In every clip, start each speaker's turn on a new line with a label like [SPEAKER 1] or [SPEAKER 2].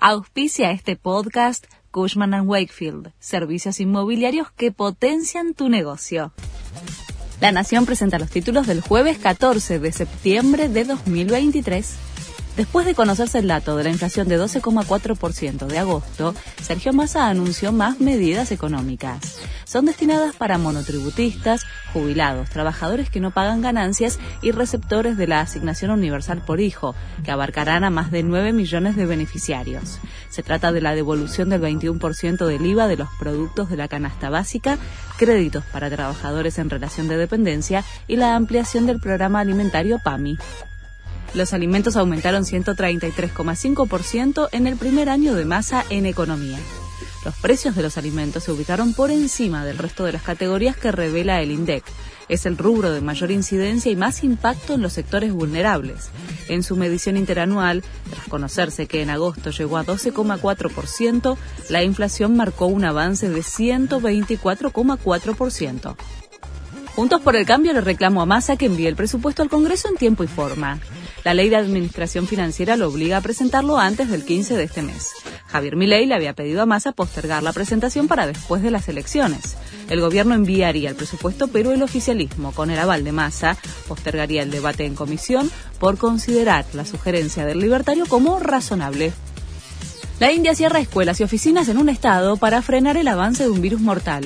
[SPEAKER 1] Auspicia este podcast Cushman ⁇ Wakefield, servicios inmobiliarios que potencian tu negocio. La Nación presenta los títulos del jueves 14 de septiembre de 2023. Después de conocerse el dato de la inflación de 12,4% de agosto, Sergio Massa anunció más medidas económicas. Son destinadas para monotributistas, jubilados, trabajadores que no pagan ganancias y receptores de la asignación universal por hijo, que abarcarán a más de 9 millones de beneficiarios. Se trata de la devolución del 21% del IVA de los productos de la canasta básica, créditos para trabajadores en relación de dependencia y la ampliación del programa alimentario PAMI. Los alimentos aumentaron 133,5% en el primer año de masa en economía. Los precios de los alimentos se ubicaron por encima del resto de las categorías que revela el INDEC. Es el rubro de mayor incidencia y más impacto en los sectores vulnerables. En su medición interanual, tras conocerse que en agosto llegó a 12,4%, la inflación marcó un avance de 124,4%. Juntos por el Cambio le reclamo a Massa que envíe el presupuesto al Congreso en tiempo y forma. La ley de administración financiera lo obliga a presentarlo antes del 15 de este mes. Javier Milei le había pedido a Massa postergar la presentación para después de las elecciones. El gobierno enviaría el presupuesto, pero el oficialismo, con el aval de Massa, postergaría el debate en comisión por considerar la sugerencia del libertario como razonable. La India cierra escuelas y oficinas en un estado para frenar el avance de un virus mortal.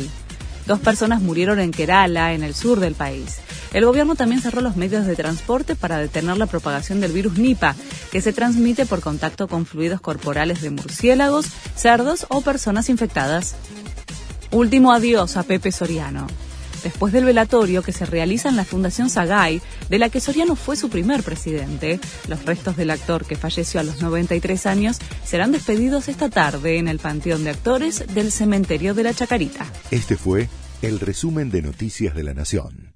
[SPEAKER 1] Dos personas murieron en Kerala, en el sur del país. El gobierno también cerró los medios de transporte para detener la propagación del virus Nipah, que se transmite por contacto con fluidos corporales de murciélagos, cerdos o personas infectadas. Último adiós a Pepe Soriano. Después del velatorio que se realiza en la Fundación Sagay, de la que Soriano fue su primer presidente, los restos del actor que falleció a los 93 años serán despedidos esta tarde en el Panteón de Actores del Cementerio de la Chacarita.
[SPEAKER 2] Este fue el resumen de Noticias de la Nación.